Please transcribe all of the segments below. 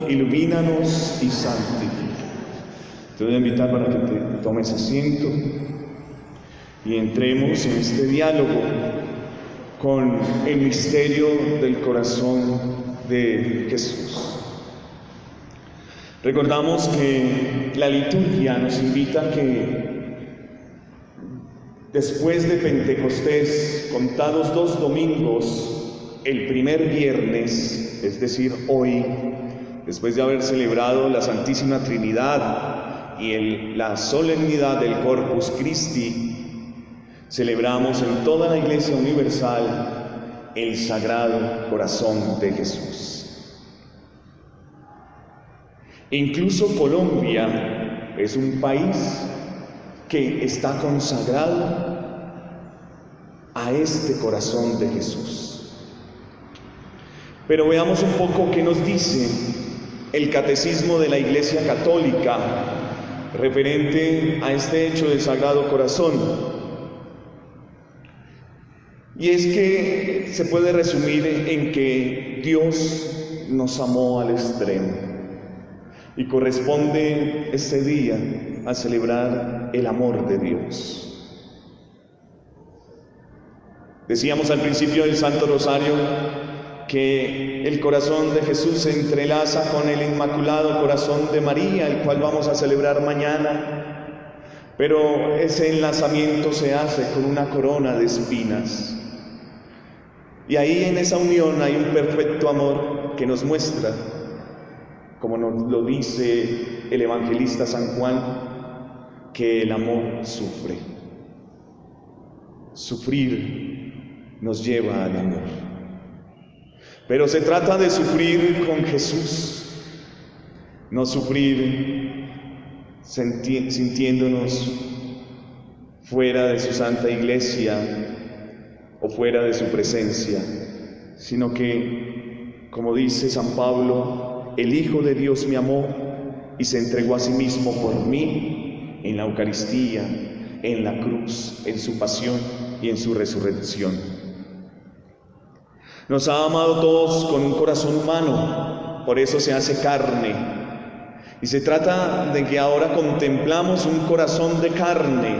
Ilumínanos y santifica. Te voy a invitar para que te tomes asiento y entremos en este diálogo con el misterio del corazón de Jesús. Recordamos que la liturgia nos invita a que después de Pentecostés, contados dos domingos, el primer viernes, es decir, hoy, después de haber celebrado la Santísima Trinidad y la solemnidad del Corpus Christi, celebramos en toda la Iglesia Universal el Sagrado Corazón de Jesús. Incluso Colombia es un país que está consagrado a este corazón de Jesús. Pero veamos un poco qué nos dice el catecismo de la Iglesia Católica referente a este hecho del Sagrado Corazón. Y es que se puede resumir en que Dios nos amó al extremo y corresponde ese día a celebrar el amor de Dios. Decíamos al principio del Santo Rosario que el corazón de Jesús se entrelaza con el Inmaculado Corazón de María, el cual vamos a celebrar mañana, pero ese enlazamiento se hace con una corona de espinas. Y ahí en esa unión hay un perfecto amor que nos muestra, como nos lo dice el evangelista San Juan, que el amor sufre. Sufrir nos lleva al amor. Pero se trata de sufrir con Jesús, no sufrir sintiéndonos fuera de su santa iglesia o fuera de su presencia, sino que, como dice San Pablo, el Hijo de Dios me amó y se entregó a sí mismo por mí en la Eucaristía, en la cruz, en su pasión y en su resurrección. Nos ha amado todos con un corazón humano, por eso se hace carne. Y se trata de que ahora contemplamos un corazón de carne.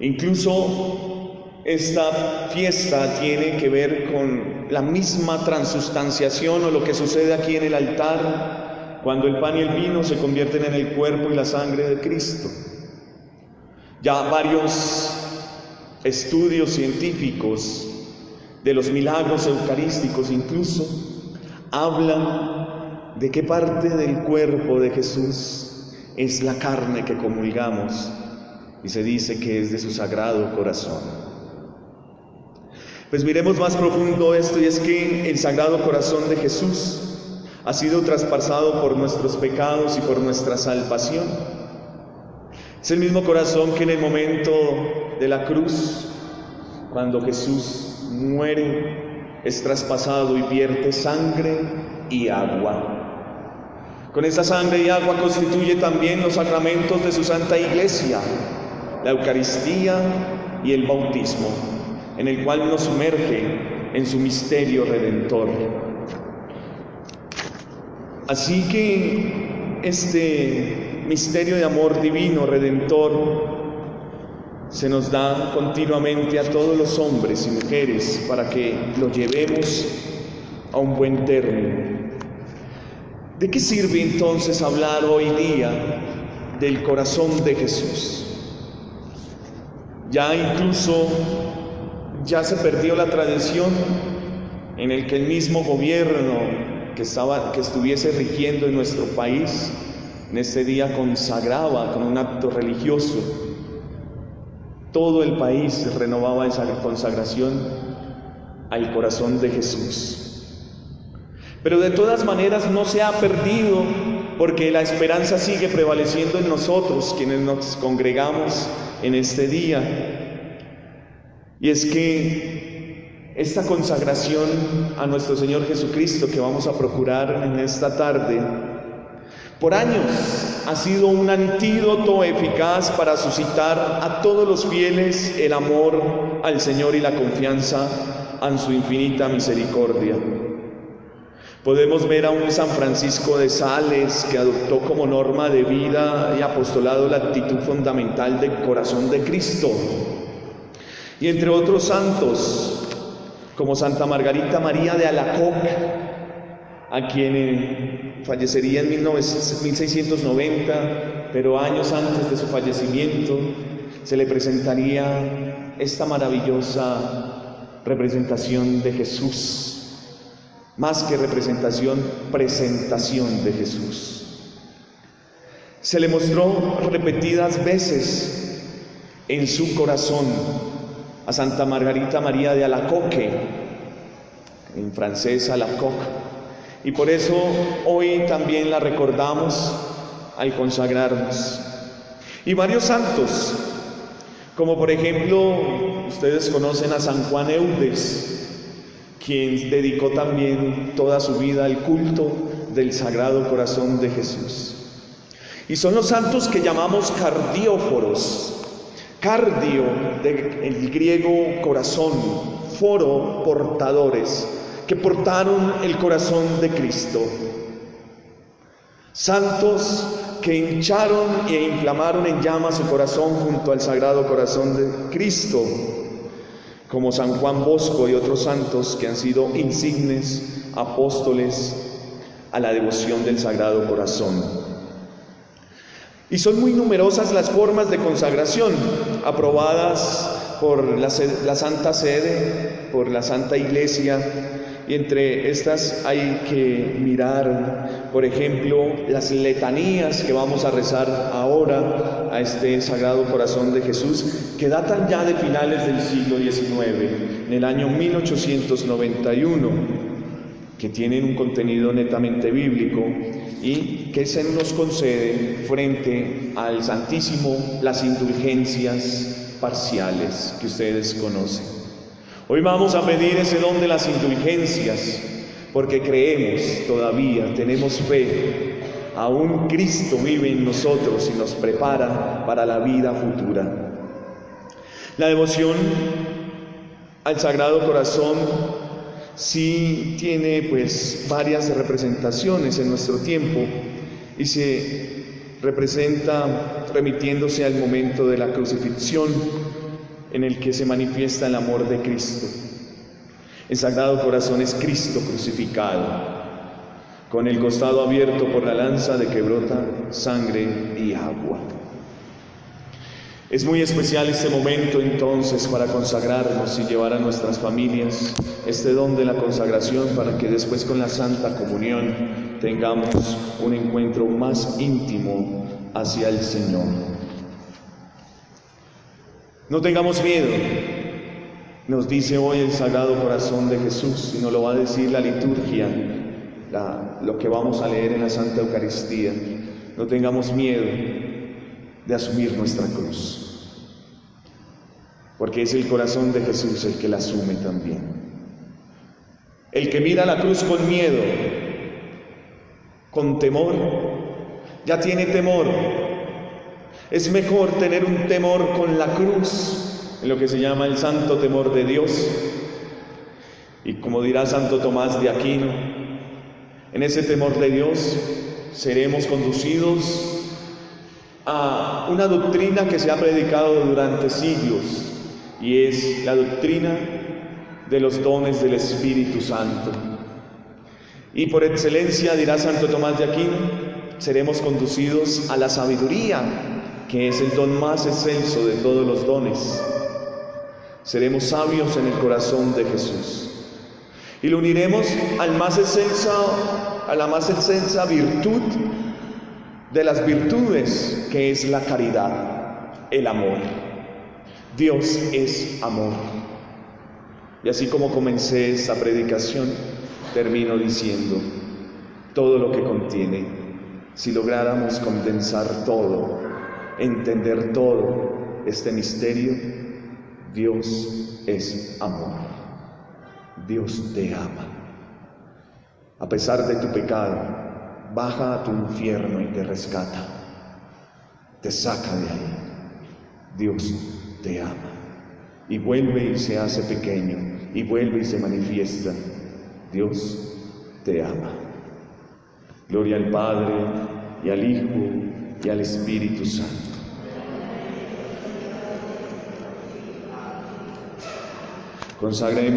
Incluso esta fiesta tiene que ver con la misma transustanciación o lo que sucede aquí en el altar, cuando el pan y el vino se convierten en el cuerpo y la sangre de Cristo. Ya varios estudios científicos de los milagros eucarísticos incluso, hablan de qué parte del cuerpo de Jesús es la carne que comulgamos y se dice que es de su sagrado corazón. Pues miremos más profundo esto y es que el sagrado corazón de Jesús ha sido traspasado por nuestros pecados y por nuestra salvación. Es el mismo corazón que en el momento de la cruz, cuando Jesús muere, es traspasado y vierte sangre y agua. Con esa sangre y agua constituye también los sacramentos de su Santa Iglesia, la Eucaristía y el bautismo, en el cual nos sumerge en su misterio redentor. Así que este misterio de amor divino, redentor, se nos da continuamente a todos los hombres y mujeres para que lo llevemos a un buen término. ¿De qué sirve entonces hablar hoy día del corazón de Jesús? Ya incluso ya se perdió la tradición en el que el mismo gobierno que estaba que estuviese rigiendo en nuestro país en este día consagraba con un acto religioso todo el país renovaba esa consagración al corazón de Jesús. Pero de todas maneras no se ha perdido porque la esperanza sigue prevaleciendo en nosotros, quienes nos congregamos en este día. Y es que esta consagración a nuestro Señor Jesucristo que vamos a procurar en esta tarde, por años ha sido un antídoto eficaz para suscitar a todos los fieles el amor al Señor y la confianza en su infinita misericordia. Podemos ver a un San Francisco de Sales que adoptó como norma de vida y apostolado la actitud fundamental del corazón de Cristo. Y entre otros santos, como Santa Margarita María de Alacoc, a quien fallecería en 1690, pero años antes de su fallecimiento se le presentaría esta maravillosa representación de Jesús más que representación, presentación de Jesús. Se le mostró repetidas veces en su corazón a Santa Margarita María de Alacoque, en francés Alacoque, y por eso hoy también la recordamos al consagrarnos. Y varios santos, como por ejemplo, ustedes conocen a San Juan Eudes, quien dedicó también toda su vida al culto del Sagrado Corazón de Jesús. Y son los santos que llamamos cardióforos. Cardio, del griego corazón, foro, portadores, que portaron el corazón de Cristo. Santos que hincharon e inflamaron en llamas su corazón junto al Sagrado Corazón de Cristo como San Juan Bosco y otros santos que han sido insignes apóstoles a la devoción del Sagrado Corazón. Y son muy numerosas las formas de consagración aprobadas por la, la, Santa Sede, por la Santa Iglesia, y entre estas hay que mirar, por ejemplo, las letanías que vamos a rezar ahora a este Sagrado Corazón de Jesús, que datan ya de finales del siglo XIX, en el año 1891, que tienen un contenido netamente bíblico y que se nos concede frente al Santísimo las indulgencias parciales que ustedes conocen. Hoy vamos a pedir ese don de las indulgencias, porque creemos todavía, tenemos fe, aún Cristo vive en nosotros y nos prepara para la vida futura. La devoción al Sagrado Corazón sí tiene pues varias representaciones en nuestro tiempo y se representa remitiéndose al momento de la crucifixión en el que se manifiesta el amor de Cristo. El Sagrado Corazón es Cristo crucificado, con el costado abierto por la lanza de que brota sangre y agua. Es muy especial este momento entonces para consagrarnos y llevar a nuestras familias este don de la consagración para que después con la Santa Comunión tengamos un encuentro más íntimo hacia el Señor. No tengamos miedo, nos dice hoy el Sagrado Corazón de Jesús y nos lo va a decir la liturgia, lo que vamos a leer en la Santa Eucaristía. No tengamos miedo de asumir nuestra cruz, porque es el corazón de Jesús el que la asume también. El que mira la cruz con miedo, con temor, ya tiene temor, es mejor tener un temor con la cruz, en lo que se llama el santo temor de Dios. Y como dirá Santo Tomás de Aquino, en ese temor de Dios seremos conducidos a una doctrina que se ha predicado durante siglos y es la doctrina de los dones del Espíritu Santo. Y por excelencia, dirá Santo Tomás de Aquino, seremos conducidos a la sabiduría que es el don más excelso de todos los dones. Seremos sabios en el corazón de Jesús. Y lo uniremos al más a la más excelsa virtud de las virtudes, que es la caridad, el amor. Dios es amor. Y así como comencé esta predicación, termino diciendo, todo lo que contiene, si lográramos condensar todo, entender todo este misterio, Dios es amor. Dios te ama. A pesar de tu pecado, baja a tu infierno y te rescata. Te saca de ahí. Dios te ama. Y vuelve y se hace pequeño. Y vuelve y se manifiesta. Dios te ama. Gloria al Padre y al Hijo y al Espíritu Santo. Consagremos